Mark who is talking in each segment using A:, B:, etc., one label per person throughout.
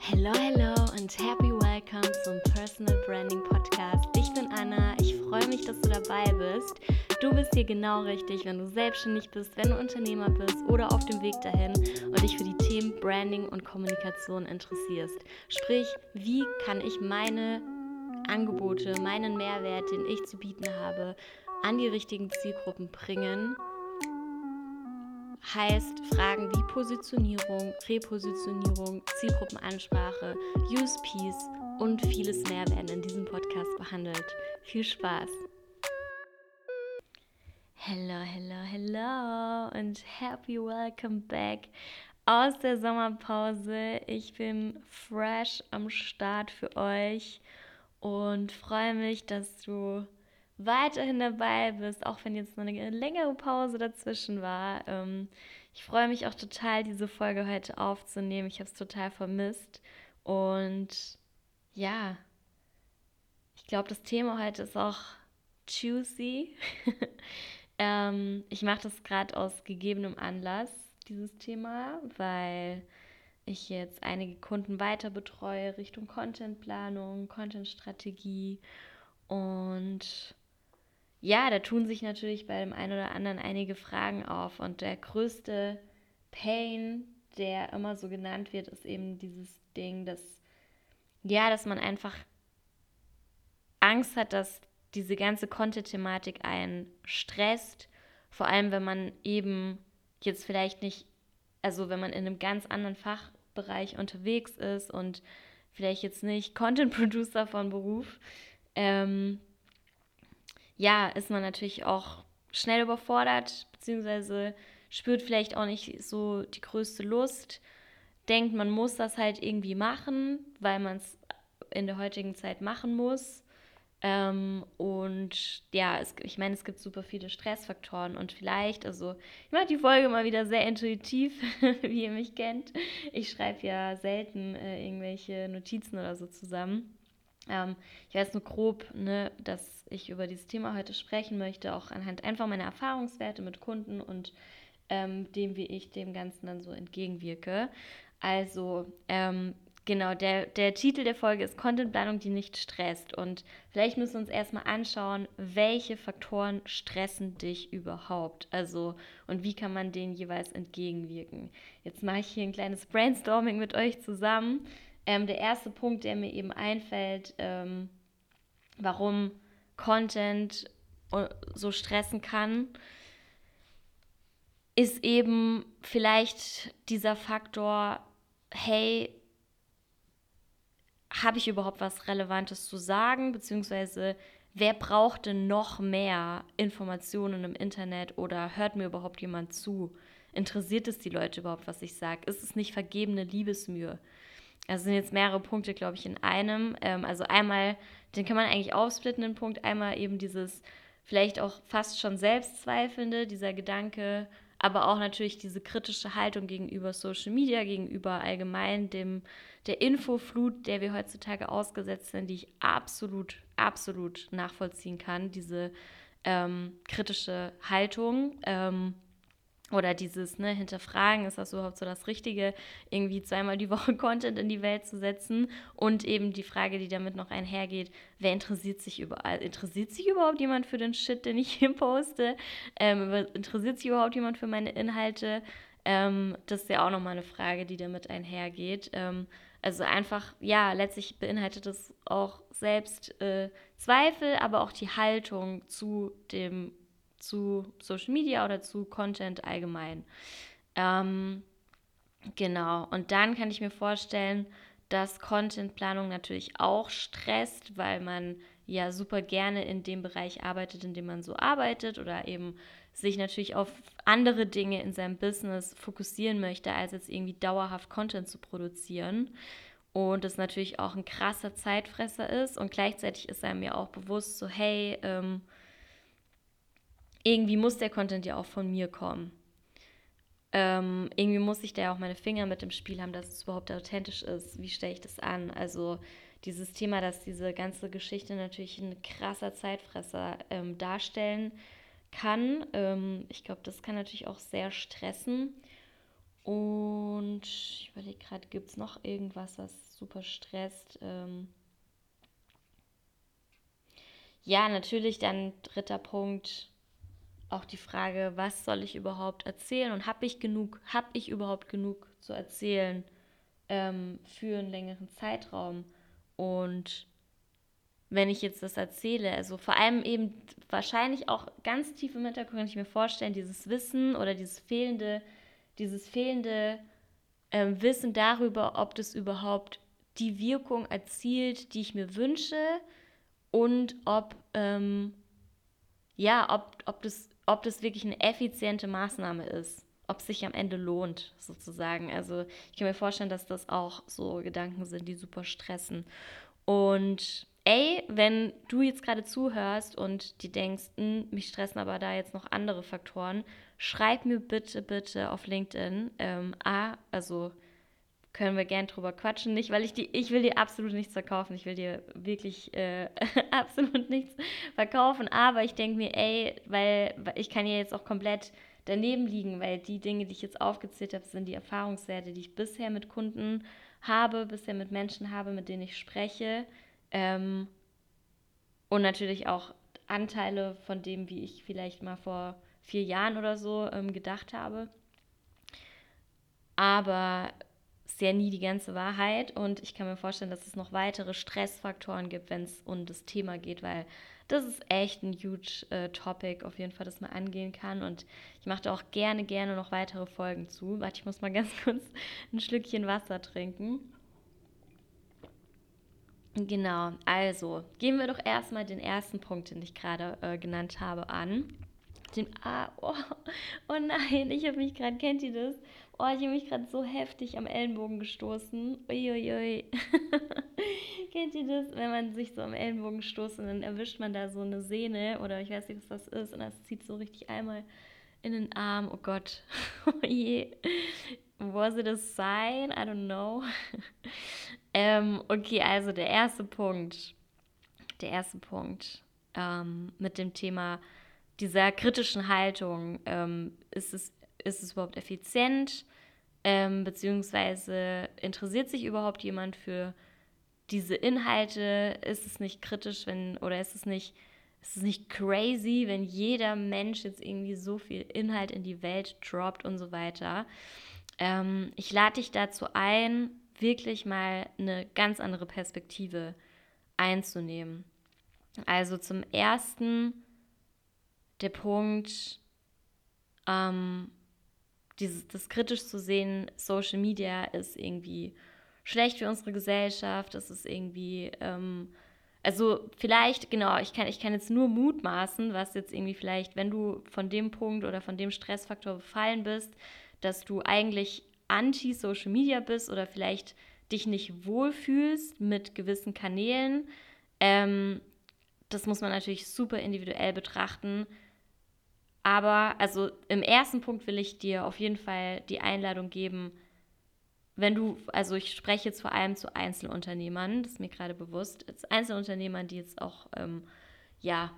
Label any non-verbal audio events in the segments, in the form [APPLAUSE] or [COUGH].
A: Hello, hello und happy welcome zum Personal Branding Podcast. Ich bin Anna, ich freue mich, dass du dabei bist. Du bist hier genau richtig, wenn du selbstständig bist, wenn du Unternehmer bist oder auf dem Weg dahin und dich für die Themen Branding und Kommunikation interessierst. Sprich, wie kann ich meine Angebote, meinen Mehrwert, den ich zu bieten habe, an die richtigen Zielgruppen bringen heißt Fragen wie Positionierung, Repositionierung, Zielgruppenansprache, USPs und vieles mehr werden in diesem Podcast behandelt. Viel Spaß! Hello, hello, hello und happy welcome back aus der Sommerpause. Ich bin fresh am Start für euch und freue mich, dass du weiterhin dabei bist, auch wenn jetzt noch eine längere Pause dazwischen war. Ähm, ich freue mich auch total, diese Folge heute aufzunehmen. Ich habe es total vermisst. Und ja, ich glaube, das Thema heute ist auch juicy. [LAUGHS] ähm, ich mache das gerade aus gegebenem Anlass, dieses Thema, weil ich jetzt einige Kunden weiter betreue Richtung Contentplanung, Contentstrategie und ja, da tun sich natürlich bei dem einen oder anderen einige Fragen auf. Und der größte Pain, der immer so genannt wird, ist eben dieses Ding, dass, ja, dass man einfach Angst hat, dass diese ganze Content-Thematik einen stresst. Vor allem, wenn man eben jetzt vielleicht nicht, also wenn man in einem ganz anderen Fachbereich unterwegs ist und vielleicht jetzt nicht Content-Producer von Beruf, ähm, ja, ist man natürlich auch schnell überfordert, beziehungsweise spürt vielleicht auch nicht so die größte Lust, denkt, man muss das halt irgendwie machen, weil man es in der heutigen Zeit machen muss. Ähm, und ja, es, ich meine, es gibt super viele Stressfaktoren und vielleicht, also ich mache die Folge mal wieder sehr intuitiv, [LAUGHS] wie ihr mich kennt. Ich schreibe ja selten äh, irgendwelche Notizen oder so zusammen. Ähm, ich weiß nur grob, ne, dass ich über dieses Thema heute sprechen möchte, auch anhand einfach meiner Erfahrungswerte mit Kunden und ähm, dem, wie ich dem Ganzen dann so entgegenwirke. Also, ähm, genau, der, der Titel der Folge ist Contentplanung, die nicht stresst. Und vielleicht müssen wir uns erstmal anschauen, welche Faktoren stressen dich überhaupt? Also, und wie kann man denen jeweils entgegenwirken? Jetzt mache ich hier ein kleines Brainstorming mit euch zusammen. Ähm, der erste Punkt, der mir eben einfällt, ähm, warum Content äh, so stressen kann, ist eben vielleicht dieser Faktor, hey, habe ich überhaupt was Relevantes zu sagen, beziehungsweise wer braucht denn noch mehr Informationen im Internet oder hört mir überhaupt jemand zu? Interessiert es die Leute überhaupt, was ich sage? Ist es nicht vergebene Liebesmühe? Also sind jetzt mehrere Punkte, glaube ich, in einem. Ähm, also einmal, den kann man eigentlich aufsplitten, den Punkt. Einmal eben dieses vielleicht auch fast schon Selbstzweifelnde, dieser Gedanke, aber auch natürlich diese kritische Haltung gegenüber Social Media, gegenüber allgemein dem, der Infoflut, der wir heutzutage ausgesetzt sind, die ich absolut, absolut nachvollziehen kann, diese ähm, kritische Haltung. Ähm, oder dieses ne, Hinterfragen, ist das überhaupt so das Richtige, irgendwie zweimal die [LAUGHS] Woche Content in die Welt zu setzen und eben die Frage, die damit noch einhergeht, wer interessiert sich überall? Interessiert sich überhaupt jemand für den Shit, den ich [LAUGHS] hier poste? Ähm, interessiert sich überhaupt jemand für meine Inhalte? Ähm, das ist ja auch nochmal eine Frage, die damit einhergeht. Ähm, also einfach, ja, letztlich beinhaltet es auch selbst äh, Zweifel, aber auch die Haltung zu dem zu Social Media oder zu Content allgemein. Ähm, genau, und dann kann ich mir vorstellen, dass Contentplanung natürlich auch stresst, weil man ja super gerne in dem Bereich arbeitet, in dem man so arbeitet oder eben sich natürlich auf andere Dinge in seinem Business fokussieren möchte, als jetzt irgendwie dauerhaft Content zu produzieren. Und das natürlich auch ein krasser Zeitfresser ist. Und gleichzeitig ist einem ja auch bewusst so, hey, ähm, irgendwie muss der Content ja auch von mir kommen. Ähm, irgendwie muss ich da ja auch meine Finger mit im Spiel haben, dass es überhaupt authentisch ist. Wie stelle ich das an? Also dieses Thema, dass diese ganze Geschichte natürlich ein krasser Zeitfresser ähm, darstellen kann. Ähm, ich glaube, das kann natürlich auch sehr stressen. Und ich überlege gerade, gibt es noch irgendwas, was super stresst? Ähm ja, natürlich dann dritter Punkt, auch die Frage, was soll ich überhaupt erzählen und habe ich genug, habe ich überhaupt genug zu erzählen ähm, für einen längeren Zeitraum? Und wenn ich jetzt das erzähle, also vor allem eben wahrscheinlich auch ganz tief im Hintergrund kann ich mir vorstellen, dieses Wissen oder dieses fehlende, dieses fehlende ähm, Wissen darüber, ob das überhaupt die Wirkung erzielt, die ich mir wünsche und ob ähm, ja, ob, ob das ob das wirklich eine effiziente Maßnahme ist, ob es sich am Ende lohnt, sozusagen. Also ich kann mir vorstellen, dass das auch so Gedanken sind, die super stressen. Und ey, wenn du jetzt gerade zuhörst und die denkst, hm, mich stressen aber da jetzt noch andere Faktoren, schreib mir bitte, bitte auf LinkedIn. Ähm, A, also können wir gern drüber quatschen. Nicht, weil ich die, ich will dir absolut nichts verkaufen. Ich will dir wirklich äh, [LAUGHS] absolut nichts verkaufen. Aber ich denke mir, ey, weil, ich kann ja jetzt auch komplett daneben liegen, weil die Dinge, die ich jetzt aufgezählt habe, sind die Erfahrungswerte, die ich bisher mit Kunden habe, bisher mit Menschen habe, mit denen ich spreche. Ähm, und natürlich auch Anteile von dem, wie ich vielleicht mal vor vier Jahren oder so ähm, gedacht habe. Aber sehr nie die ganze Wahrheit und ich kann mir vorstellen, dass es noch weitere Stressfaktoren gibt, wenn es um das Thema geht, weil das ist echt ein huge äh, Topic, auf jeden Fall, das man angehen kann und ich mache da auch gerne, gerne noch weitere Folgen zu. Warte, ich muss mal [LAUGHS] ganz kurz ein Schlückchen Wasser trinken. Genau, also gehen wir doch erstmal den ersten Punkt, den ich gerade äh, genannt habe, an. Den A, oh, oh nein, ich habe mich gerade, kennt ihr das? Oh, ich habe mich gerade so heftig am Ellenbogen gestoßen. Uiuiui. [LAUGHS] Kennt ihr das? Wenn man sich so am Ellenbogen stoßt und dann erwischt man da so eine Sehne oder ich weiß nicht, was das ist und das zieht so richtig einmal in den Arm. Oh Gott. [LAUGHS] Oh je. Was it a sign? I don't know. [LAUGHS] ähm, okay, also der erste Punkt. Der erste Punkt ähm, mit dem Thema dieser kritischen Haltung. Ähm, ist es ist es überhaupt effizient? Ähm, beziehungsweise interessiert sich überhaupt jemand für diese Inhalte? Ist es nicht kritisch, wenn, oder ist es nicht, ist es nicht crazy, wenn jeder Mensch jetzt irgendwie so viel Inhalt in die Welt droppt und so weiter? Ähm, ich lade dich dazu ein, wirklich mal eine ganz andere Perspektive einzunehmen. Also zum ersten der Punkt, ähm, dieses, das kritisch zu sehen, Social Media ist irgendwie schlecht für unsere Gesellschaft, das ist irgendwie, ähm, also vielleicht, genau, ich kann, ich kann jetzt nur mutmaßen, was jetzt irgendwie vielleicht, wenn du von dem Punkt oder von dem Stressfaktor befallen bist, dass du eigentlich anti-Social Media bist oder vielleicht dich nicht wohlfühlst mit gewissen Kanälen. Ähm, das muss man natürlich super individuell betrachten aber also im ersten Punkt will ich dir auf jeden Fall die Einladung geben, wenn du, also ich spreche jetzt vor allem zu Einzelunternehmern, das ist mir gerade bewusst, Einzelunternehmern, die jetzt auch, ähm, ja,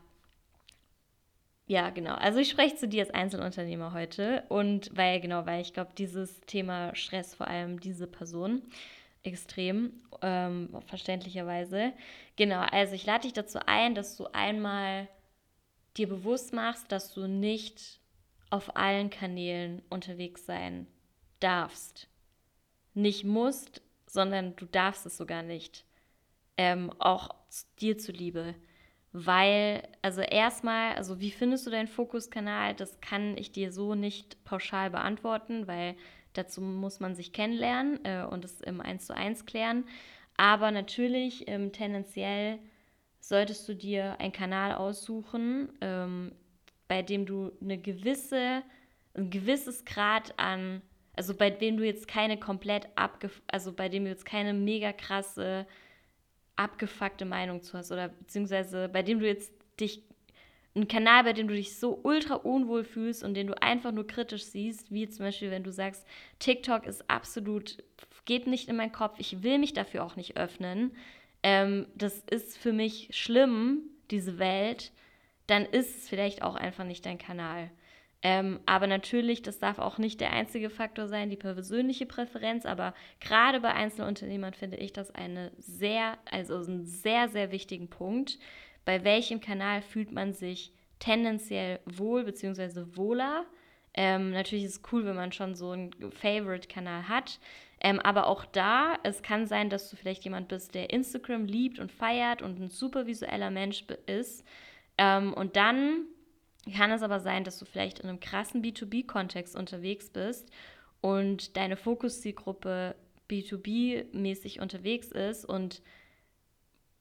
A: ja, genau. Also ich spreche zu dir als Einzelunternehmer heute und weil, genau, weil ich glaube, dieses Thema Stress vor allem diese Person extrem, ähm, verständlicherweise. Genau, also ich lade dich dazu ein, dass du einmal dir bewusst machst, dass du nicht auf allen Kanälen unterwegs sein darfst. Nicht musst, sondern du darfst es sogar nicht. Ähm, auch dir zuliebe. Weil, also erstmal, also wie findest du deinen Fokuskanal? Das kann ich dir so nicht pauschal beantworten, weil dazu muss man sich kennenlernen äh, und es im 1 zu 1 klären. Aber natürlich ähm, tendenziell solltest du dir einen Kanal aussuchen, ähm, bei dem du eine gewisse, ein gewisses Grad an, also bei dem du jetzt keine komplett abge, also bei dem du jetzt keine mega krasse abgefuckte Meinung zu hast oder beziehungsweise bei dem du jetzt dich ein Kanal, bei dem du dich so ultra unwohl fühlst und den du einfach nur kritisch siehst, wie zum Beispiel, wenn du sagst, TikTok ist absolut, geht nicht in meinen Kopf, ich will mich dafür auch nicht öffnen, ähm, das ist für mich schlimm, diese Welt, dann ist es vielleicht auch einfach nicht dein Kanal. Ähm, aber natürlich, das darf auch nicht der einzige Faktor sein, die persönliche Präferenz. Aber gerade bei Einzelunternehmern finde ich das eine sehr, also einen sehr, sehr wichtigen Punkt. Bei welchem Kanal fühlt man sich tendenziell wohl bzw. wohler? Ähm, natürlich ist es cool, wenn man schon so einen Favorite-Kanal hat. Ähm, aber auch da, es kann sein, dass du vielleicht jemand bist, der Instagram liebt und feiert und ein super visueller Mensch ist. Ähm, und dann kann es aber sein, dass du vielleicht in einem krassen B2B-Kontext unterwegs bist und deine Fokuszielgruppe B2B-mäßig unterwegs ist und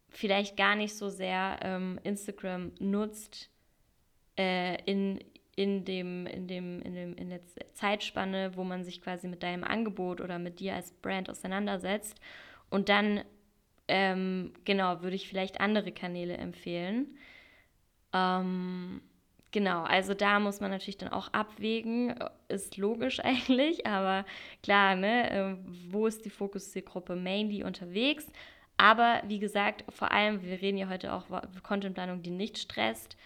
A: vielleicht gar nicht so sehr ähm, Instagram nutzt äh, in, in, dem, in, dem, in, dem, in der Zeitspanne, wo man sich quasi mit deinem Angebot oder mit dir als Brand auseinandersetzt. Und dann, ähm, genau, würde ich vielleicht andere Kanäle empfehlen. Ähm, Genau, also da muss man natürlich dann auch abwägen, ist logisch [LAUGHS] eigentlich, aber klar, ne, ähm, wo ist die Fokuszielgruppe mainly unterwegs? Aber wie gesagt, vor allem, wir reden ja heute auch über Contentplanung, die nicht stresst.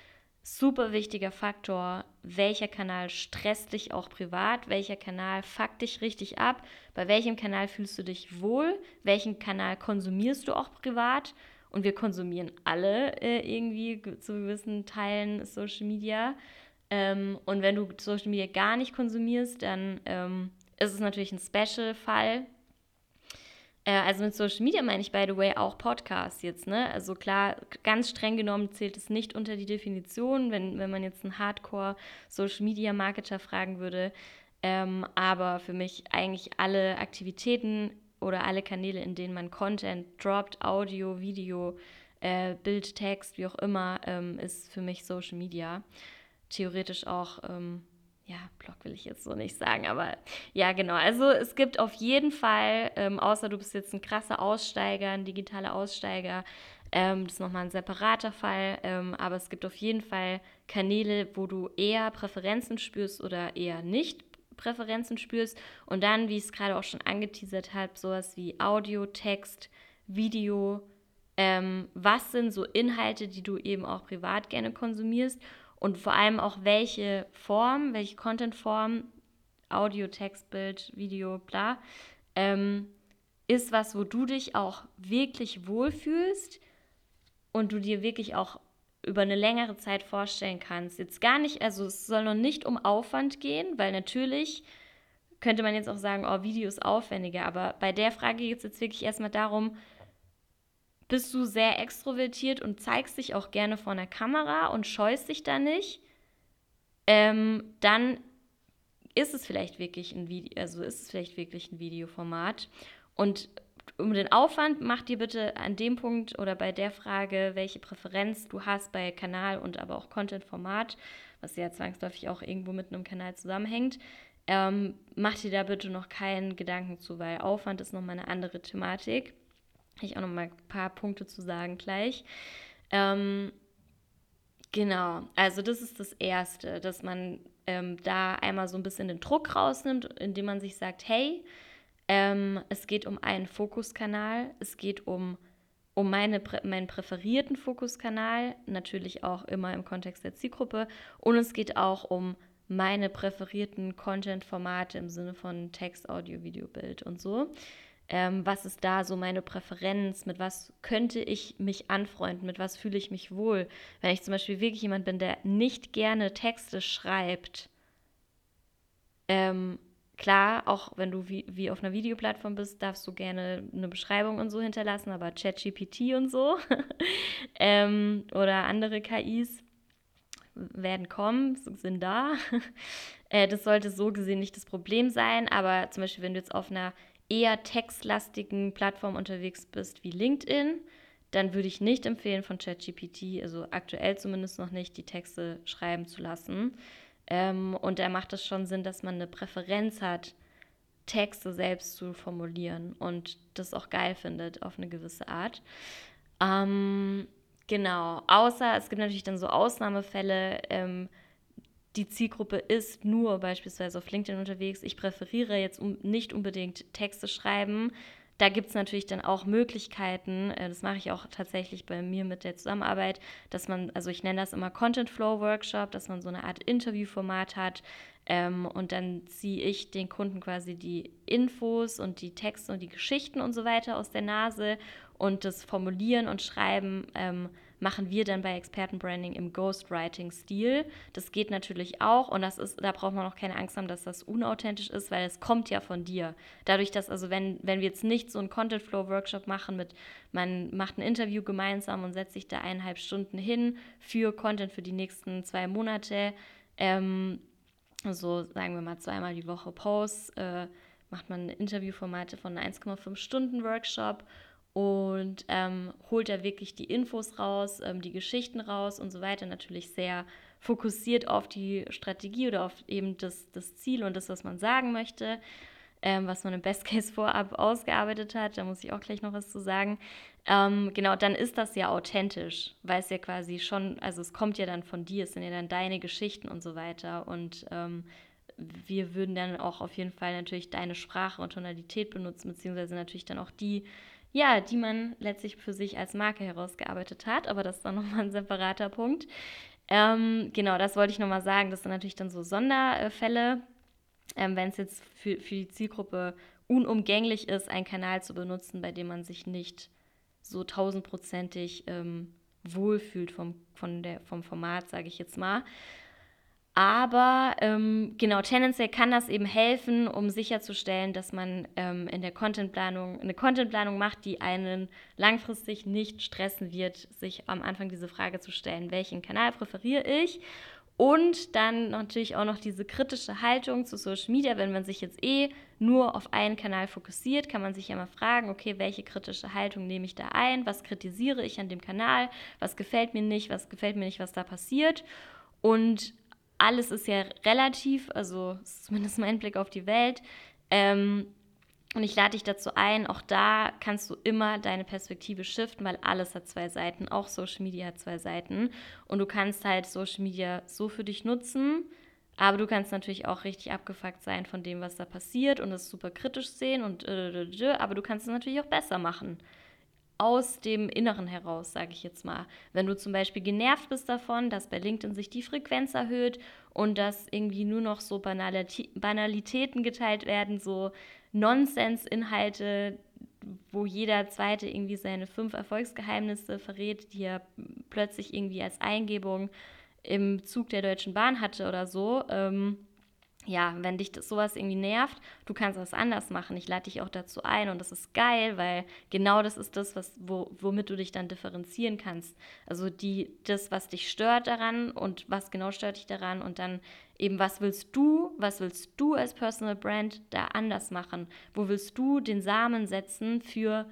A: Super wichtiger Faktor, welcher Kanal stresst dich auch privat, welcher Kanal fuckt dich richtig ab, bei welchem Kanal fühlst du dich wohl, welchen Kanal konsumierst du auch privat und wir konsumieren alle äh, irgendwie zu gewissen Teilen Social Media. Ähm, und wenn du Social Media gar nicht konsumierst, dann ähm, ist es natürlich ein Special-Fall. Äh, also mit Social Media meine ich, by the way, auch Podcasts jetzt. Ne? Also klar, ganz streng genommen zählt es nicht unter die Definition, wenn, wenn man jetzt einen Hardcore-Social-Media-Marketer fragen würde. Ähm, aber für mich eigentlich alle Aktivitäten oder alle Kanäle, in denen man Content droppt, Audio, Video, äh, Bild, Text, wie auch immer, ähm, ist für mich Social Media. Theoretisch auch, ähm, ja, Blog will ich jetzt so nicht sagen, aber ja, genau. Also es gibt auf jeden Fall, ähm, außer du bist jetzt ein krasser Aussteiger, ein digitaler Aussteiger, ähm, das ist nochmal ein separater Fall, ähm, aber es gibt auf jeden Fall Kanäle, wo du eher Präferenzen spürst oder eher nicht Präferenzen spürst und dann, wie ich es gerade auch schon angeteasert habe, sowas wie Audio, Text, Video, ähm, was sind so Inhalte, die du eben auch privat gerne konsumierst und vor allem auch welche Form, welche Contentform, Audio, Text, Bild, Video, bla, ähm, ist was, wo du dich auch wirklich wohlfühlst und du dir wirklich auch über eine längere Zeit vorstellen kannst. Jetzt gar nicht, also es soll noch nicht um Aufwand gehen, weil natürlich könnte man jetzt auch sagen, oh, Video ist aufwendiger, aber bei der Frage geht es jetzt wirklich erstmal darum, bist du sehr extrovertiert und zeigst dich auch gerne vor einer Kamera und scheust dich da nicht, ähm, dann ist es vielleicht wirklich ein Video, also ist es vielleicht wirklich ein Videoformat. Und um den Aufwand, mach dir bitte an dem Punkt oder bei der Frage, welche Präferenz du hast bei Kanal und aber auch Content-Format, was ja zwangsläufig auch irgendwo mit einem Kanal zusammenhängt, ähm, mach dir da bitte noch keinen Gedanken zu, weil Aufwand ist nochmal eine andere Thematik. Ich auch nochmal ein paar Punkte zu sagen gleich. Ähm, genau, also das ist das Erste, dass man ähm, da einmal so ein bisschen den Druck rausnimmt, indem man sich sagt, hey, ähm, es geht um einen Fokuskanal, es geht um, um meine, meinen präferierten Fokuskanal, natürlich auch immer im Kontext der Zielgruppe. Und es geht auch um meine präferierten Content-Formate im Sinne von Text, Audio, Video, Bild und so. Ähm, was ist da so meine Präferenz? Mit was könnte ich mich anfreunden? Mit was fühle ich mich wohl? Wenn ich zum Beispiel wirklich jemand bin, der nicht gerne Texte schreibt, ähm, Klar, auch wenn du wie, wie auf einer Videoplattform bist, darfst du gerne eine Beschreibung und so hinterlassen, aber ChatGPT und so [LAUGHS] ähm, oder andere KIs werden kommen, sind da. [LAUGHS] äh, das sollte so gesehen nicht das Problem sein, aber zum Beispiel, wenn du jetzt auf einer eher textlastigen Plattform unterwegs bist wie LinkedIn, dann würde ich nicht empfehlen, von ChatGPT, also aktuell zumindest noch nicht, die Texte schreiben zu lassen. Ähm, und da macht es schon Sinn, dass man eine Präferenz hat, Texte selbst zu formulieren und das auch geil findet auf eine gewisse Art. Ähm, genau, außer es gibt natürlich dann so Ausnahmefälle, ähm, die Zielgruppe ist nur beispielsweise auf LinkedIn unterwegs. Ich präferiere jetzt um, nicht unbedingt Texte schreiben, da gibt es natürlich dann auch Möglichkeiten, äh, das mache ich auch tatsächlich bei mir mit der Zusammenarbeit, dass man, also ich nenne das immer Content Flow Workshop, dass man so eine Art Interviewformat hat ähm, und dann ziehe ich den Kunden quasi die Infos und die Texte und die Geschichten und so weiter aus der Nase und das Formulieren und Schreiben ähm, machen wir dann bei Expertenbranding im Ghostwriting-Stil. Das geht natürlich auch und das ist, da braucht man auch keine Angst haben, dass das unauthentisch ist, weil es kommt ja von dir. Dadurch, dass also wenn, wenn wir jetzt nicht so einen Content Flow Workshop machen mit, man macht ein Interview gemeinsam und setzt sich da eineinhalb Stunden hin für Content für die nächsten zwei Monate, ähm, so sagen wir mal zweimal die Woche Posts, äh, macht man Interviewformate von 1,5 Stunden Workshop und ähm, holt da wirklich die Infos raus, ähm, die Geschichten raus und so weiter. Natürlich sehr fokussiert auf die Strategie oder auf eben das, das Ziel und das, was man sagen möchte, ähm, was man im Best Case vorab [LAUGHS] ausgearbeitet hat. Da muss ich auch gleich noch was zu sagen. Ähm, genau, dann ist das ja authentisch, weil es ja quasi schon, also es kommt ja dann von dir, es sind ja dann deine Geschichten und so weiter. Und ähm, wir würden dann auch auf jeden Fall natürlich deine Sprache und Tonalität benutzen, beziehungsweise natürlich dann auch die ja, die man letztlich für sich als Marke herausgearbeitet hat, aber das ist dann [LAUGHS] nochmal ein separater Punkt. Ähm, genau, das wollte ich nochmal sagen. Das sind natürlich dann so Sonderfälle, ähm, wenn es jetzt für, für die Zielgruppe unumgänglich ist, einen Kanal zu benutzen, bei dem man sich nicht so tausendprozentig ähm, wohlfühlt vom, von der, vom Format, sage ich jetzt mal. Aber ähm, genau, tendenziell kann das eben helfen, um sicherzustellen, dass man ähm, in der Contentplanung eine Contentplanung macht, die einen langfristig nicht stressen wird, sich am Anfang diese Frage zu stellen, welchen Kanal präferiere ich? Und dann natürlich auch noch diese kritische Haltung zu Social Media. Wenn man sich jetzt eh nur auf einen Kanal fokussiert, kann man sich ja mal fragen, okay, welche kritische Haltung nehme ich da ein? Was kritisiere ich an dem Kanal? Was gefällt mir nicht? Was gefällt mir nicht, was da passiert? Und alles ist ja relativ, also zumindest mein Blick auf die Welt. Ähm, und ich lade dich dazu ein, auch da kannst du immer deine Perspektive shiften, weil alles hat zwei Seiten, auch Social Media hat zwei Seiten. Und du kannst halt Social Media so für dich nutzen, aber du kannst natürlich auch richtig abgefuckt sein von dem, was da passiert und es super kritisch sehen und äh, aber du kannst es natürlich auch besser machen aus dem Inneren heraus, sage ich jetzt mal. Wenn du zum Beispiel genervt bist davon, dass bei LinkedIn sich die Frequenz erhöht und dass irgendwie nur noch so Banalitäten geteilt werden, so Nonsens-Inhalte, wo jeder Zweite irgendwie seine fünf Erfolgsgeheimnisse verrät, die er plötzlich irgendwie als Eingebung im Zug der Deutschen Bahn hatte oder so. Ähm, ja, wenn dich das, sowas irgendwie nervt, du kannst das anders machen. Ich lade dich auch dazu ein und das ist geil, weil genau das ist das, was, wo, womit du dich dann differenzieren kannst. Also die, das, was dich stört daran und was genau stört dich daran und dann eben, was willst du, was willst du als Personal Brand da anders machen? Wo willst du den Samen setzen für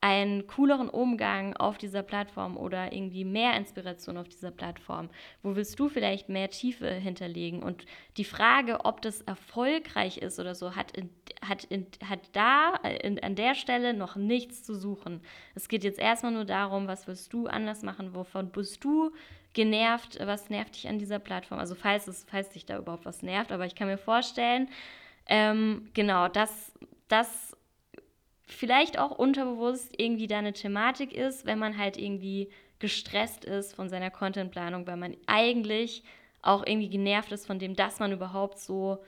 A: einen cooleren Umgang auf dieser Plattform oder irgendwie mehr Inspiration auf dieser Plattform? Wo willst du vielleicht mehr Tiefe hinterlegen? Und die Frage, ob das erfolgreich ist oder so, hat, in, hat, in, hat da in, an der Stelle noch nichts zu suchen. Es geht jetzt erstmal nur darum, was willst du anders machen? Wovon bist du genervt? Was nervt dich an dieser Plattform? Also falls, es, falls dich da überhaupt was nervt, aber ich kann mir vorstellen, ähm, genau, dass das vielleicht auch unterbewusst irgendwie da eine Thematik ist, wenn man halt irgendwie gestresst ist von seiner Contentplanung, weil man eigentlich auch irgendwie genervt ist von dem, dass man überhaupt so,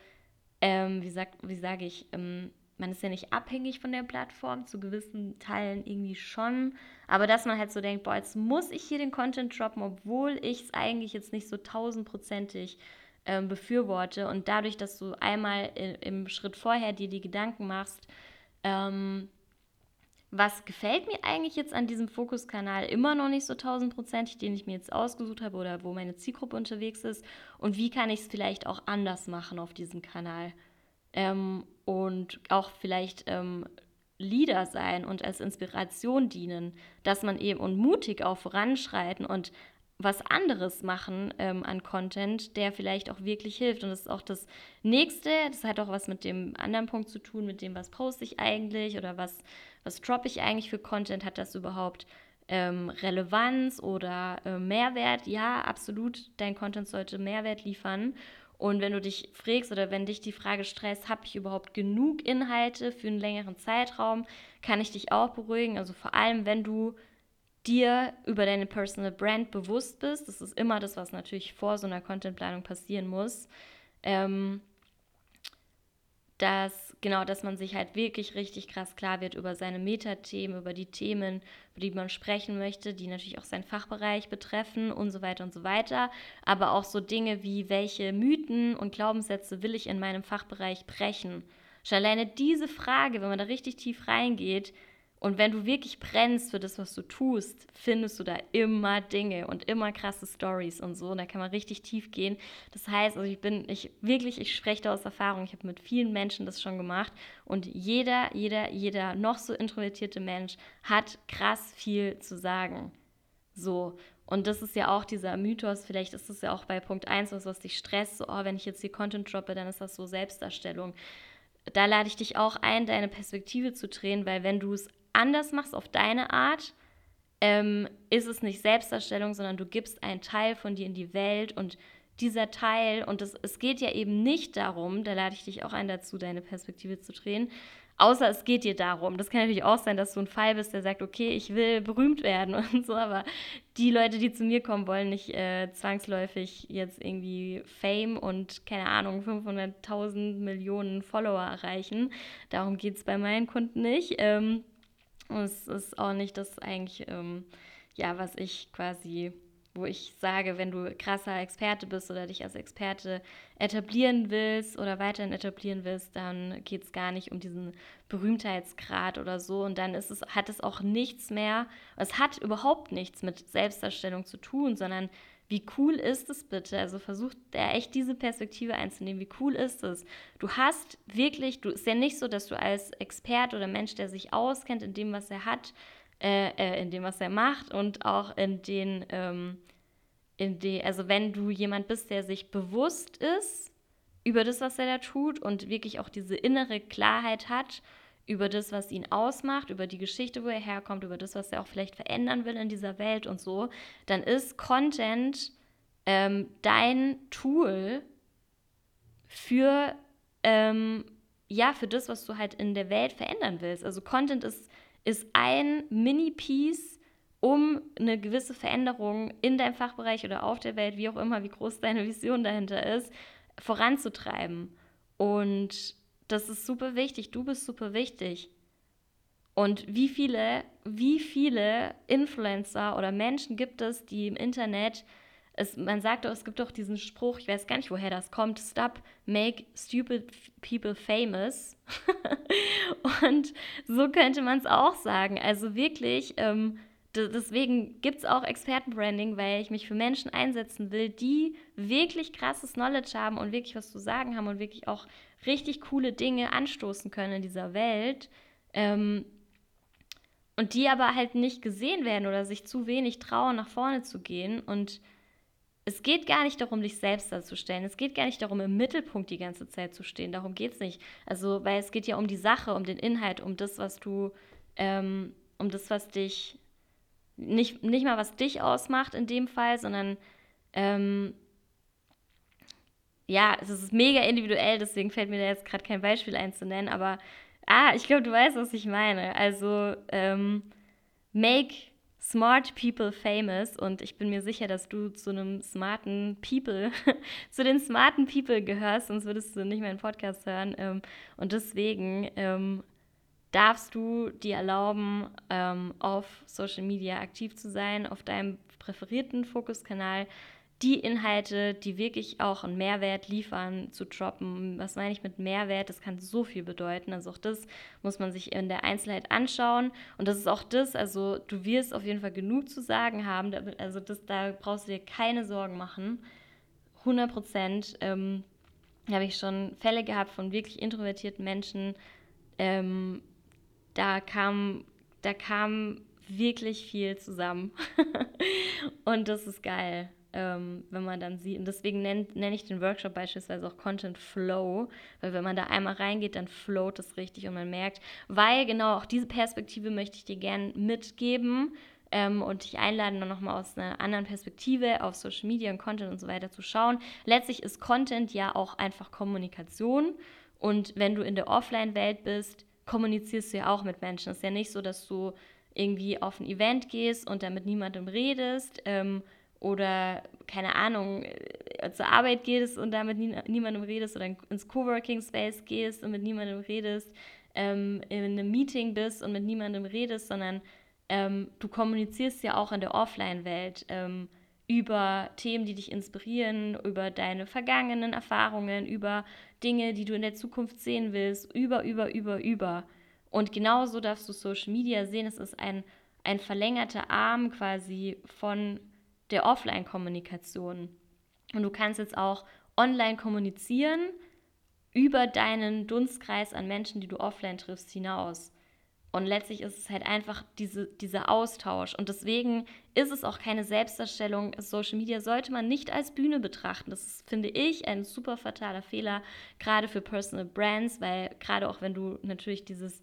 A: ähm, wie, sag, wie sage ich, ähm, man ist ja nicht abhängig von der Plattform, zu gewissen Teilen irgendwie schon, aber dass man halt so denkt, boah, jetzt muss ich hier den Content droppen, obwohl ich es eigentlich jetzt nicht so tausendprozentig ähm, befürworte. Und dadurch, dass du einmal im Schritt vorher dir die Gedanken machst, ähm, was gefällt mir eigentlich jetzt an diesem Fokuskanal immer noch nicht so tausendprozentig, den ich mir jetzt ausgesucht habe oder wo meine Zielgruppe unterwegs ist? Und wie kann ich es vielleicht auch anders machen auf diesem Kanal? Ähm, und auch vielleicht ähm, Leader sein und als Inspiration dienen, dass man eben und mutig auch voranschreiten und was anderes machen ähm, an Content, der vielleicht auch wirklich hilft. Und das ist auch das Nächste, das hat auch was mit dem anderen Punkt zu tun, mit dem, was poste ich eigentlich oder was, was droppe ich eigentlich für Content, hat das überhaupt ähm, Relevanz oder äh, Mehrwert? Ja, absolut, dein Content sollte Mehrwert liefern. Und wenn du dich fragst oder wenn dich die Frage stresst, habe ich überhaupt genug Inhalte für einen längeren Zeitraum, kann ich dich auch beruhigen. Also vor allem, wenn du dir über deine Personal Brand bewusst bist, das ist immer das, was natürlich vor so einer Contentplanung passieren muss, ähm, dass genau, dass man sich halt wirklich richtig krass klar wird über seine Metathemen, über die Themen, über die man sprechen möchte, die natürlich auch seinen Fachbereich betreffen und so weiter und so weiter. Aber auch so Dinge wie, welche Mythen und Glaubenssätze will ich in meinem Fachbereich brechen? Schon alleine diese Frage, wenn man da richtig tief reingeht, und wenn du wirklich brennst für das, was du tust, findest du da immer Dinge und immer krasse Stories und so. Und da kann man richtig tief gehen. Das heißt, also ich bin, ich wirklich, ich spreche da aus Erfahrung. Ich habe mit vielen Menschen das schon gemacht. Und jeder, jeder, jeder noch so introvertierte Mensch hat krass viel zu sagen. So. Und das ist ja auch dieser Mythos, vielleicht ist es ja auch bei Punkt 1 was, was dich stresst, so, oh, wenn ich jetzt hier Content droppe, dann ist das so Selbstdarstellung. Da lade ich dich auch ein, deine Perspektive zu drehen, weil wenn du es anders machst auf deine Art, ähm, ist es nicht Selbstdarstellung, sondern du gibst einen Teil von dir in die Welt und dieser Teil, und das, es geht ja eben nicht darum, da lade ich dich auch ein dazu, deine Perspektive zu drehen, außer es geht dir darum. Das kann natürlich auch sein, dass du ein Fall bist, der sagt, okay, ich will berühmt werden [LAUGHS] und so, aber die Leute, die zu mir kommen, wollen nicht äh, zwangsläufig jetzt irgendwie Fame und, keine Ahnung, 500.000 Millionen Follower erreichen. Darum geht es bei meinen Kunden nicht. Ähm, und es ist auch nicht das eigentlich, ähm, ja, was ich quasi, wo ich sage, wenn du krasser Experte bist oder dich als Experte etablieren willst oder weiterhin etablieren willst, dann geht es gar nicht um diesen Berühmtheitsgrad oder so. Und dann ist es, hat es auch nichts mehr, es hat überhaupt nichts mit Selbstdarstellung zu tun, sondern wie cool ist es bitte? Also versucht er echt diese Perspektive einzunehmen. Wie cool ist es? Du hast wirklich, du ist ja nicht so, dass du als Experte oder Mensch, der sich auskennt in dem, was er hat, äh, äh, in dem, was er macht und auch in den, ähm, in die, also wenn du jemand bist, der sich bewusst ist über das, was er da tut und wirklich auch diese innere Klarheit hat über das, was ihn ausmacht, über die Geschichte, wo er herkommt, über das, was er auch vielleicht verändern will in dieser Welt und so, dann ist Content ähm, dein Tool für, ähm, ja, für das, was du halt in der Welt verändern willst. Also Content ist, ist ein Mini-Piece, um eine gewisse Veränderung in deinem Fachbereich oder auf der Welt, wie auch immer, wie groß deine Vision dahinter ist, voranzutreiben. Und das ist super wichtig. Du bist super wichtig. Und wie viele, wie viele Influencer oder Menschen gibt es, die im Internet, es, man sagt doch, es gibt doch diesen Spruch, ich weiß gar nicht, woher das kommt, stop, make stupid people famous. [LAUGHS] Und so könnte man es auch sagen. Also wirklich, ähm, deswegen gibt es auch Expertenbranding, weil ich mich für Menschen einsetzen will, die wirklich krasses Knowledge haben und wirklich was zu sagen haben und wirklich auch richtig coole Dinge anstoßen können in dieser Welt. Ähm, und die aber halt nicht gesehen werden oder sich zu wenig trauen, nach vorne zu gehen. Und es geht gar nicht darum, dich selbst darzustellen. Es geht gar nicht darum, im Mittelpunkt die ganze Zeit zu stehen. Darum geht es nicht. Also, weil es geht ja um die Sache, um den Inhalt, um das, was du, ähm, um das, was dich, nicht, nicht mal was dich ausmacht in dem Fall, sondern ähm, ja, es ist mega individuell, deswegen fällt mir da jetzt gerade kein Beispiel einzunennen, aber ah, ich glaube, du weißt, was ich meine. Also, ähm, make smart people famous und ich bin mir sicher, dass du zu einem smarten People, [LAUGHS] zu den smarten People gehörst, sonst würdest du nicht meinen Podcast hören. Ähm, und deswegen ähm, darfst du dir erlauben, ähm, auf Social Media aktiv zu sein, auf deinem präferierten Fokuskanal die Inhalte, die wirklich auch einen Mehrwert liefern, zu droppen. Was meine ich mit Mehrwert? Das kann so viel bedeuten. Also auch das muss man sich in der Einzelheit anschauen. Und das ist auch das, also du wirst auf jeden Fall genug zu sagen haben. Also das, da brauchst du dir keine Sorgen machen. 100 Prozent ähm, habe ich schon Fälle gehabt von wirklich introvertierten Menschen. Ähm, da kam, da kam wirklich viel zusammen. [LAUGHS] Und das ist geil ähm, wenn man dann sieht. Und deswegen nenne nenn ich den Workshop beispielsweise auch Content Flow, weil wenn man da einmal reingeht, dann float es richtig und man merkt, weil genau auch diese Perspektive möchte ich dir gerne mitgeben. ähm, und dich einladen, dann nochmal aus einer anderen Perspektive auf Social Media und Content und so weiter zu schauen. Letztlich ist Content ja auch einfach Kommunikation und wenn du in der Offline-Welt bist, kommunizierst du ja auch mit Menschen. Es ist ja nicht so, dass du irgendwie auf ein Event gehst und dann mit niemandem redest ähm, oder keine Ahnung, äh, zur Arbeit gehst und da mit nie, niemandem redest oder ins Coworking Space gehst und mit niemandem redest, ähm, in einem Meeting bist und mit niemandem redest, sondern ähm, du kommunizierst ja auch in der Offline-Welt ähm, über Themen, die dich inspirieren, über deine vergangenen Erfahrungen, über Dinge, die du in der Zukunft sehen willst, über, über, über, über. Und genauso darfst du Social Media sehen. Es ist ein, ein verlängerter Arm quasi von der Offline-Kommunikation. Und du kannst jetzt auch online kommunizieren über deinen Dunstkreis an Menschen, die du offline triffst, hinaus. Und letztlich ist es halt einfach diese, dieser Austausch. Und deswegen ist es auch keine Selbstdarstellung. Social Media sollte man nicht als Bühne betrachten. Das ist, finde ich, ein super fataler Fehler, gerade für Personal Brands, weil gerade auch wenn du natürlich dieses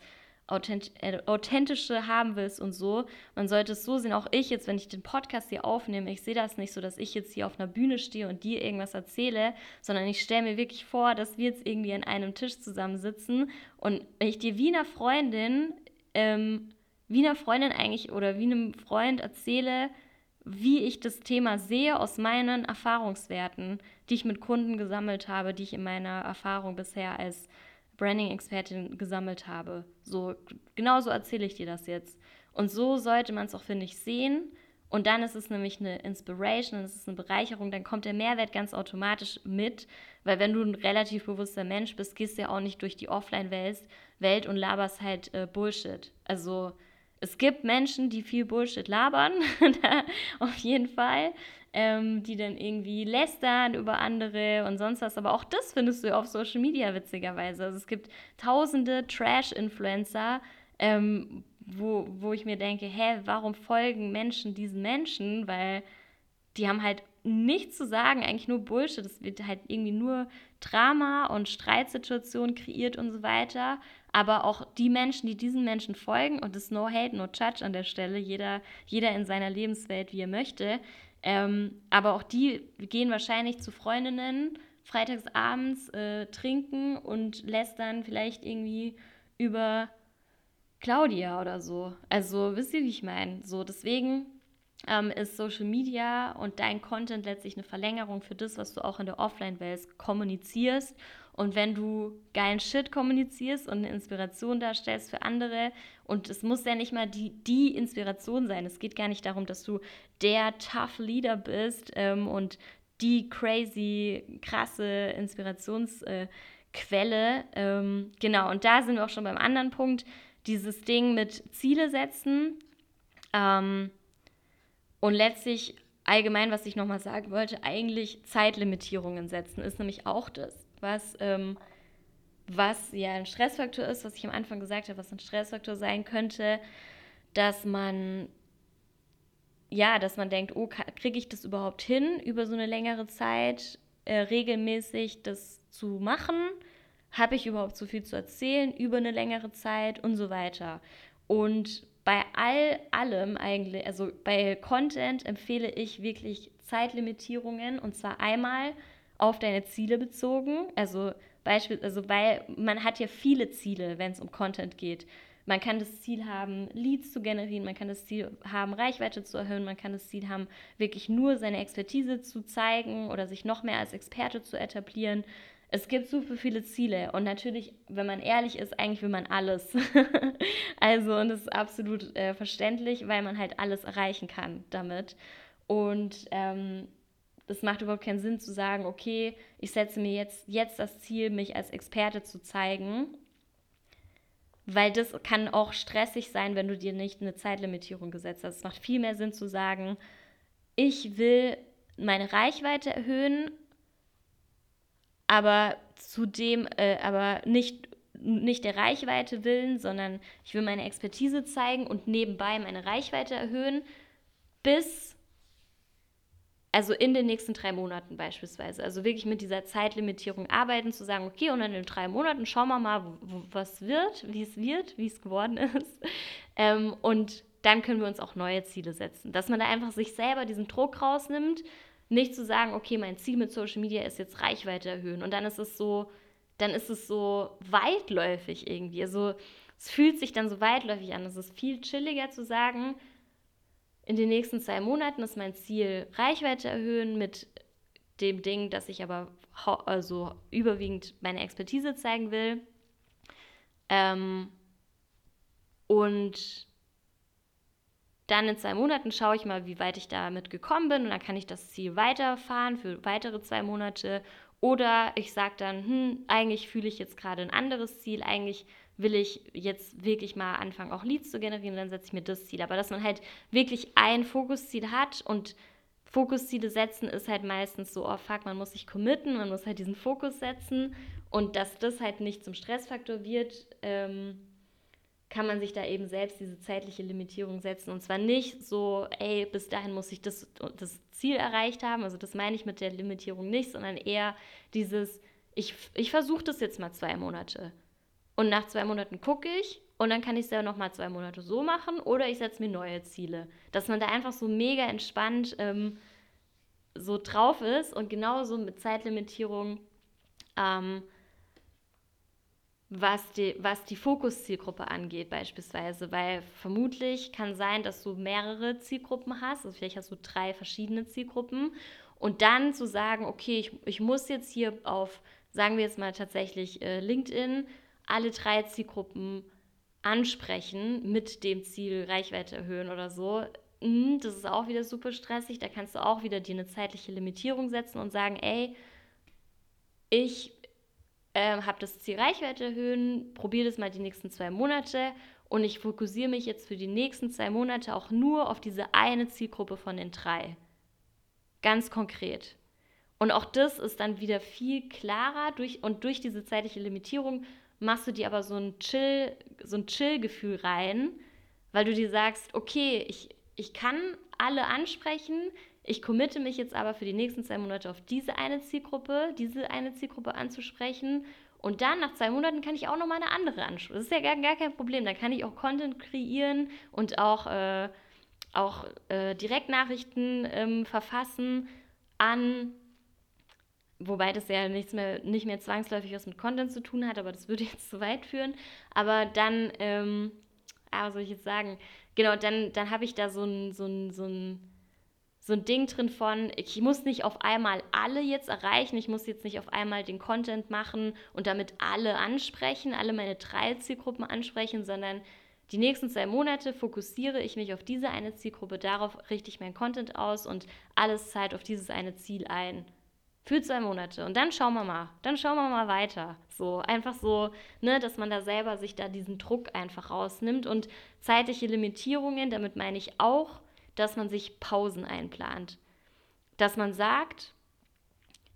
A: äh, authentische haben willst und so. Man sollte es so sehen, auch ich jetzt, wenn ich den Podcast hier aufnehme, ich sehe das nicht so, dass ich jetzt hier auf einer Bühne stehe und dir irgendwas erzähle, sondern ich stelle mir wirklich vor, dass wir jetzt irgendwie an einem Tisch zusammensitzen und wenn ich dir wie einer Freundin ähm, wie einer Freundin eigentlich oder wie einem Freund erzähle, wie ich das Thema sehe aus meinen Erfahrungswerten, die ich mit Kunden gesammelt habe, die ich in meiner Erfahrung bisher als Branding-Expertin gesammelt habe. So, genauso erzähle ich dir das jetzt. Und so sollte man es auch, finde ich, sehen. Und dann ist es nämlich eine Inspiration, es ist eine Bereicherung, dann kommt der Mehrwert ganz automatisch mit, weil wenn du ein relativ bewusster Mensch bist, gehst du ja auch nicht durch die Offline-Welt Welt und laberst halt äh, Bullshit. Also es gibt Menschen, die viel Bullshit labern, [LAUGHS] auf jeden Fall, ähm, die dann irgendwie lästern über andere und sonst was. Aber auch das findest du auf Social Media witzigerweise. Also es gibt tausende Trash-Influencer, ähm, wo, wo ich mir denke, hä, warum folgen Menschen diesen Menschen? Weil die haben halt nichts zu sagen, eigentlich nur Bullshit. Es wird halt irgendwie nur Drama und Streitsituationen kreiert und so weiter. Aber auch die Menschen, die diesen Menschen folgen, und das No Hate, No Judge an der Stelle, jeder, jeder in seiner Lebenswelt, wie er möchte. Ähm, aber auch die gehen wahrscheinlich zu Freundinnen freitagsabends äh, trinken und lästern vielleicht irgendwie über Claudia oder so. Also wisst ihr, wie ich meine? So, deswegen ähm, ist Social Media und dein Content letztlich eine Verlängerung für das, was du auch in der Offline-Welt kommunizierst. Und wenn du geilen Shit kommunizierst und eine Inspiration darstellst für andere, und es muss ja nicht mal die, die Inspiration sein, es geht gar nicht darum, dass du der Tough Leader bist ähm, und die crazy, krasse Inspirationsquelle. Äh, ähm, genau, und da sind wir auch schon beim anderen Punkt dieses Ding mit Ziele setzen. Ähm, und letztlich allgemein, was ich nochmal sagen wollte, eigentlich Zeitlimitierungen setzen, ist nämlich auch das, was, ähm, was ja ein Stressfaktor ist, was ich am Anfang gesagt habe, was ein Stressfaktor sein könnte, dass man ja, dass man denkt, oh, kriege ich das überhaupt hin, über so eine längere Zeit äh, regelmäßig das zu machen? Habe ich überhaupt so viel zu erzählen über eine längere Zeit und so weiter. Und bei all allem eigentlich, also bei Content empfehle ich wirklich Zeitlimitierungen und zwar einmal auf deine Ziele bezogen. Also beispielsweise, also weil man hat ja viele Ziele, wenn es um Content geht. Man kann das Ziel haben, Leads zu generieren, man kann das Ziel haben, Reichweite zu erhöhen, man kann das Ziel haben, wirklich nur seine Expertise zu zeigen oder sich noch mehr als Experte zu etablieren. Es gibt super viele Ziele und natürlich, wenn man ehrlich ist, eigentlich will man alles. [LAUGHS] also, und das ist absolut äh, verständlich, weil man halt alles erreichen kann damit. Und ähm, macht überhaupt keinen Sinn zu sagen, okay, ich setze mir jetzt, jetzt das Ziel, mich als Experte zu zeigen, weil das kann auch stressig sein, wenn du dir nicht eine Zeitlimitierung gesetzt hast. Es macht viel mehr Sinn zu sagen, ich will meine Reichweite erhöhen aber zudem, äh, aber nicht, nicht der Reichweite willen, sondern ich will meine Expertise zeigen und nebenbei meine Reichweite erhöhen, bis, also in den nächsten drei Monaten beispielsweise. Also wirklich mit dieser Zeitlimitierung arbeiten, zu sagen, okay, und in den drei Monaten schauen wir mal, was wird, wie es wird, wie es geworden [LAUGHS] ist. Ähm, und dann können wir uns auch neue Ziele setzen. Dass man da einfach sich selber diesen Druck rausnimmt, nicht zu sagen, okay, mein Ziel mit Social Media ist jetzt Reichweite erhöhen und dann ist es so, dann ist es so weitläufig irgendwie. Also es fühlt sich dann so weitläufig an. Es ist viel chilliger zu sagen, in den nächsten zwei Monaten ist mein Ziel Reichweite erhöhen mit dem Ding, dass ich aber also überwiegend meine Expertise zeigen will. Ähm, und dann in zwei Monaten schaue ich mal, wie weit ich damit gekommen bin und dann kann ich das Ziel weiterfahren für weitere zwei Monate. Oder ich sage dann, hm, eigentlich fühle ich jetzt gerade ein anderes Ziel, eigentlich will ich jetzt wirklich mal anfangen, auch Leads zu generieren, dann setze ich mir das Ziel. Aber dass man halt wirklich ein Fokusziel hat und Fokusziele setzen ist halt meistens so, oh fuck, man muss sich committen, man muss halt diesen Fokus setzen und dass das halt nicht zum Stressfaktor wird, ähm, kann man sich da eben selbst diese zeitliche Limitierung setzen. Und zwar nicht so, ey, bis dahin muss ich das, das Ziel erreicht haben. Also das meine ich mit der Limitierung nicht, sondern eher dieses, ich, ich versuche das jetzt mal zwei Monate. Und nach zwei Monaten gucke ich und dann kann ich es ja nochmal zwei Monate so machen oder ich setze mir neue Ziele. Dass man da einfach so mega entspannt ähm, so drauf ist und genauso mit Zeitlimitierung, ähm, was, die, was die Fokuszielgruppe angeht beispielsweise. Weil vermutlich kann sein, dass du mehrere Zielgruppen hast, also vielleicht hast du drei verschiedene Zielgruppen und dann zu sagen, okay, ich, ich muss jetzt hier auf, sagen wir jetzt mal tatsächlich äh, LinkedIn, alle drei Zielgruppen ansprechen mit dem Ziel Reichweite erhöhen oder so, hm, das ist auch wieder super stressig. Da kannst du auch wieder dir eine zeitliche Limitierung setzen und sagen, ey, ich äh, habe das Ziel Reichweite erhöhen, probiere das mal die nächsten zwei Monate und ich fokussiere mich jetzt für die nächsten zwei Monate auch nur auf diese eine Zielgruppe von den drei. Ganz konkret. Und auch das ist dann wieder viel klarer durch, und durch diese zeitliche Limitierung machst du dir aber so ein Chill, so ein Chill-Gefühl rein, weil du dir sagst, okay, ich, ich kann alle ansprechen, ich committe mich jetzt aber für die nächsten zwei Monate auf diese eine Zielgruppe, diese eine Zielgruppe anzusprechen. Und dann nach zwei Monaten kann ich auch nochmal eine andere ansprechen. Das ist ja gar, gar kein Problem. Da kann ich auch Content kreieren und auch, äh, auch äh, Direktnachrichten ähm, verfassen an Wobei das ja nichts mehr, nicht mehr zwangsläufig was mit Content zu tun hat, aber das würde jetzt [LAUGHS] zu weit führen. Aber dann, ähm, ah, was soll ich jetzt sagen? Genau, dann, dann habe ich da so ein, so, ein, so, ein, so ein Ding drin von, ich muss nicht auf einmal alle jetzt erreichen, ich muss jetzt nicht auf einmal den Content machen und damit alle ansprechen, alle meine drei Zielgruppen ansprechen, sondern die nächsten zwei Monate fokussiere ich mich auf diese eine Zielgruppe, darauf richte ich meinen Content aus und alles zahlt auf dieses eine Ziel ein. Für zwei Monate. Und dann schauen wir mal. Dann schauen wir mal weiter. So, einfach so, ne, dass man da selber sich da diesen Druck einfach rausnimmt und zeitliche Limitierungen, damit meine ich auch, dass man sich Pausen einplant. Dass man sagt,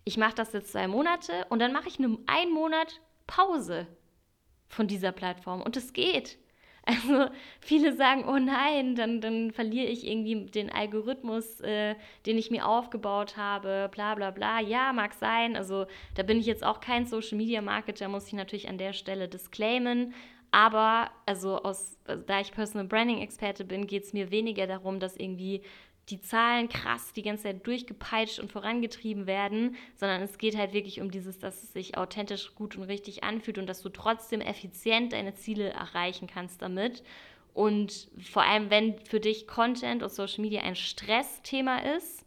A: ich mache das jetzt zwei Monate und dann mache ich eine, einen Monat Pause von dieser Plattform. Und es geht. [LAUGHS] Also viele sagen, oh nein, dann, dann verliere ich irgendwie den Algorithmus, äh, den ich mir aufgebaut habe, bla bla bla. Ja, mag sein. Also da bin ich jetzt auch kein Social Media Marketer, muss ich natürlich an der Stelle disclaimen. Aber also aus, also da ich Personal Branding Experte bin, geht es mir weniger darum, dass irgendwie die Zahlen krass die ganze Zeit durchgepeitscht und vorangetrieben werden, sondern es geht halt wirklich um dieses, dass es sich authentisch gut und richtig anfühlt und dass du trotzdem effizient deine Ziele erreichen kannst damit. Und vor allem, wenn für dich Content und Social Media ein Stressthema ist,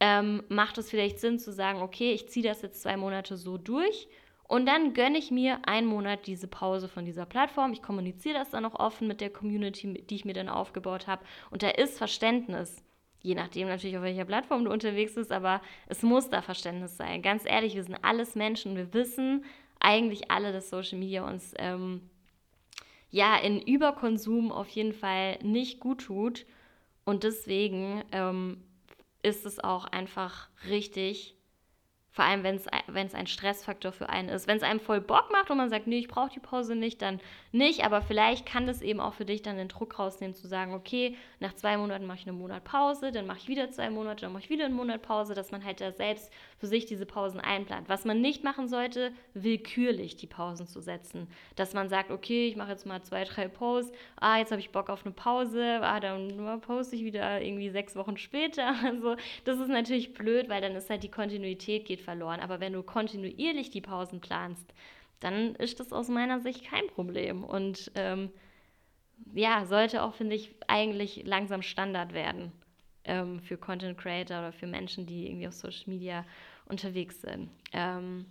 A: ähm, macht es vielleicht Sinn zu sagen, okay, ich ziehe das jetzt zwei Monate so durch und dann gönne ich mir einen Monat diese Pause von dieser Plattform. Ich kommuniziere das dann auch offen mit der Community, die ich mir dann aufgebaut habe. Und da ist Verständnis. Je nachdem natürlich, auf welcher Plattform du unterwegs bist, aber es muss da Verständnis sein. Ganz ehrlich, wir sind alles Menschen. Wir wissen eigentlich alle, dass Social Media uns ähm, ja in Überkonsum auf jeden Fall nicht gut tut. Und deswegen ähm, ist es auch einfach richtig, Vor allem, wenn es ein Stressfaktor für einen ist. Wenn es einem voll Bock macht und man sagt, nee, ich brauche die Pause nicht, dann nicht. Aber vielleicht kann das eben auch für dich dann den Druck rausnehmen, zu sagen, okay, nach zwei Monaten mache ich einen Monat Pause, dann mache ich wieder zwei Monate, dann mache ich wieder einen Monat Pause, dass man halt da selbst für sich diese Pausen einplant. Was man nicht machen sollte, willkürlich die Pausen zu setzen. Dass man sagt, okay, ich mache jetzt mal zwei, drei Posts, ah, jetzt habe ich Bock auf eine Pause, ah, dann poste ich wieder irgendwie sechs Wochen später. [LAUGHS] Also das ist natürlich blöd, weil dann ist halt die Kontinuität geht verloren. Aber wenn du kontinuierlich die Pausen planst, dann ist das aus meiner Sicht kein Problem. Und ähm, ja, sollte auch, finde ich, eigentlich langsam Standard werden ähm, für Content Creator oder für Menschen, die irgendwie auf Social Media unterwegs sind. Ähm,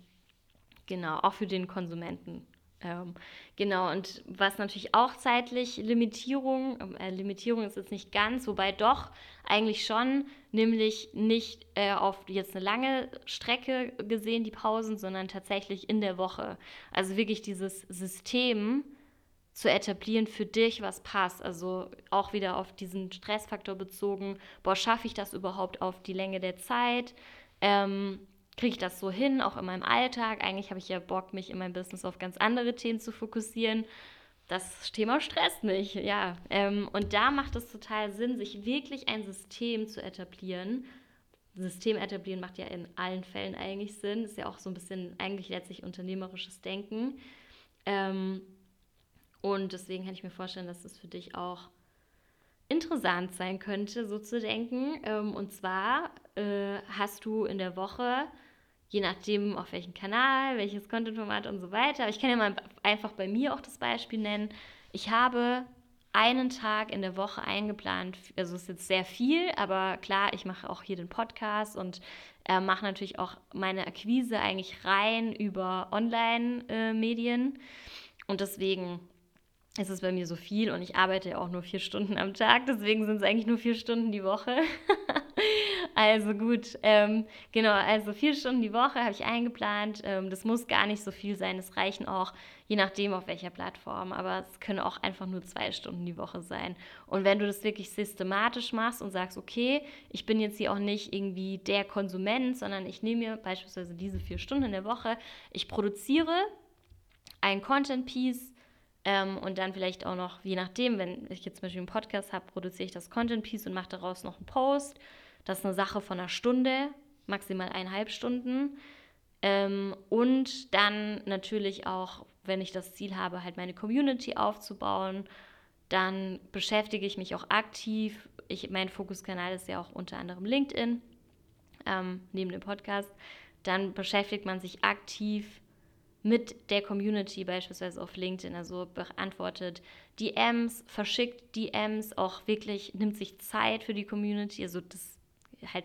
A: genau, auch für den Konsumenten. Ähm, genau, und was natürlich auch zeitlich Limitierung, äh, Limitierung ist jetzt nicht ganz, wobei doch eigentlich schon, nämlich nicht äh, auf jetzt eine lange Strecke gesehen, die Pausen, sondern tatsächlich in der Woche. Also wirklich dieses System zu etablieren für dich, was passt. Also auch wieder auf diesen Stressfaktor bezogen, boah, schaffe ich das überhaupt auf die Länge der Zeit? Ähm, kriege ich das so hin, auch in meinem Alltag. Eigentlich habe ich ja Bock, mich in meinem Business auf ganz andere Themen zu fokussieren. Das Thema stresst mich, ja. Ähm, und da macht es total Sinn, sich wirklich ein System zu etablieren. System etablieren macht ja in allen Fällen eigentlich Sinn. Ist ja auch so ein bisschen eigentlich letztlich unternehmerisches Denken. Ähm, und deswegen kann ich mir vorstellen, dass das für dich auch interessant sein könnte, so zu denken. Ähm, und zwar äh, hast du in der Woche je nachdem auf welchem Kanal, welches Content-Format und so weiter. Aber ich kann ja mal einfach bei mir auch das Beispiel nennen. Ich habe einen Tag in der Woche eingeplant, also es ist jetzt sehr viel, aber klar, ich mache auch hier den Podcast und äh, mache natürlich auch meine Akquise eigentlich rein über Online-Medien. Äh, und deswegen ist es bei mir so viel und ich arbeite ja auch nur vier Stunden am Tag, deswegen sind es eigentlich nur vier Stunden die Woche. [LAUGHS] Also gut, ähm, genau, also vier Stunden die Woche habe ich eingeplant. Ähm, das muss gar nicht so viel sein. Es reichen auch, je nachdem auf welcher Plattform, aber es können auch einfach nur zwei Stunden die Woche sein. Und wenn du das wirklich systematisch machst und sagst, okay, ich bin jetzt hier auch nicht irgendwie der Konsument, sondern ich nehme mir beispielsweise diese vier Stunden in der Woche, ich produziere ein Content-Piece, ähm, und dann vielleicht auch noch, je nachdem, wenn ich jetzt zum Beispiel einen Podcast habe, produziere ich das Content-Piece und mache daraus noch einen Post. Das ist eine Sache von einer Stunde, maximal eineinhalb Stunden. Ähm, und dann natürlich auch, wenn ich das Ziel habe, halt meine Community aufzubauen, dann beschäftige ich mich auch aktiv. Ich, mein Fokuskanal ist ja auch unter anderem LinkedIn, ähm, neben dem Podcast. Dann beschäftigt man sich aktiv mit der Community, beispielsweise auf LinkedIn, also beantwortet DMs, verschickt DMs, auch wirklich nimmt sich Zeit für die Community. Also das halt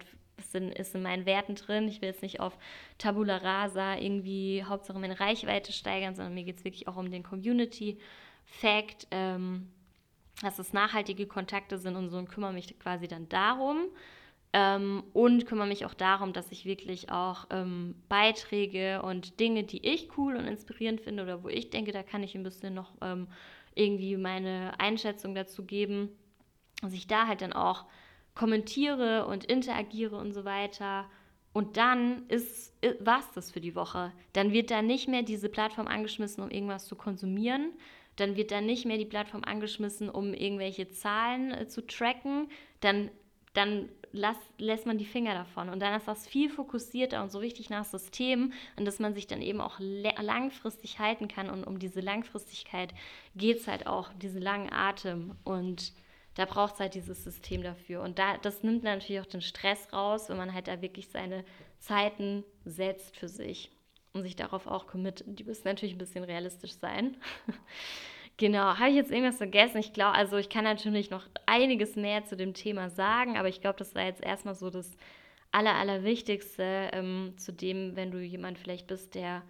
A: in, ist in meinen Werten drin. Ich will jetzt nicht auf Tabula Rasa irgendwie Hauptsache meine Reichweite steigern, sondern mir geht es wirklich auch um den Community-Fact, ähm, dass es nachhaltige Kontakte sind und so und kümmere mich quasi dann darum. Ähm, und kümmere mich auch darum, dass ich wirklich auch ähm, Beiträge und Dinge, die ich cool und inspirierend finde oder wo ich denke, da kann ich ein bisschen noch ähm, irgendwie meine Einschätzung dazu geben, dass ich da halt dann auch kommentiere und interagiere und so weiter. Und dann ist, war es das für die Woche. Dann wird da nicht mehr diese Plattform angeschmissen, um irgendwas zu konsumieren. Dann wird da nicht mehr die Plattform angeschmissen, um irgendwelche Zahlen äh, zu tracken. Dann, dann lass, lässt man die Finger davon. Und dann ist das viel fokussierter und so richtig nach System, an das man sich dann eben auch langfristig halten kann. Und um diese Langfristigkeit geht es halt auch, diesen langen Atem. Und da braucht es halt dieses System dafür. Und da, das nimmt natürlich auch den Stress raus, wenn man halt da wirklich seine Zeiten setzt für sich und sich darauf auch committet. Die müssen natürlich ein bisschen realistisch sein. [LAUGHS] genau, habe ich jetzt irgendwas vergessen? Ich glaube, also ich kann natürlich noch einiges mehr zu dem Thema sagen, aber ich glaube, das war jetzt erstmal so das Aller, Allerwichtigste ähm, zu dem, wenn du jemand vielleicht bist, der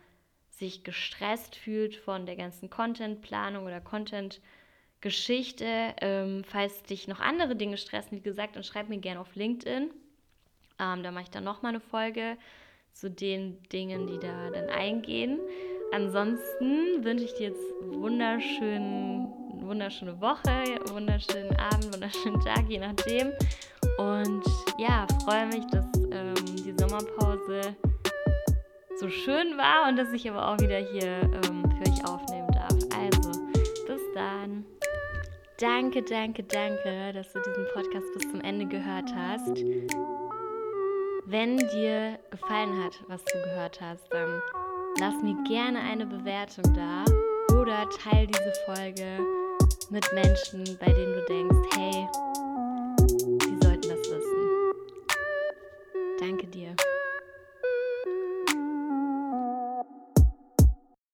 A: sich gestresst fühlt von der ganzen Contentplanung oder Content- Geschichte. Ähm, falls dich noch andere Dinge stressen, wie gesagt, dann schreib mir gerne auf LinkedIn. Ähm, da mache ich dann nochmal eine Folge zu den Dingen, die da dann eingehen. Ansonsten wünsche ich dir jetzt wunderschön, wunderschöne Woche, wunderschönen Abend, wunderschönen Tag, je nachdem. Und ja, freue mich, dass ähm, die Sommerpause so schön war und dass ich aber auch wieder hier ähm, für euch aufnehmen darf. Also, bis dann. Danke, danke, danke, dass du diesen Podcast bis zum Ende gehört hast. Wenn dir gefallen hat, was du gehört hast, dann lass mir gerne eine Bewertung da oder teile diese Folge mit Menschen, bei denen du denkst, hey, die sollten das wissen. Danke dir.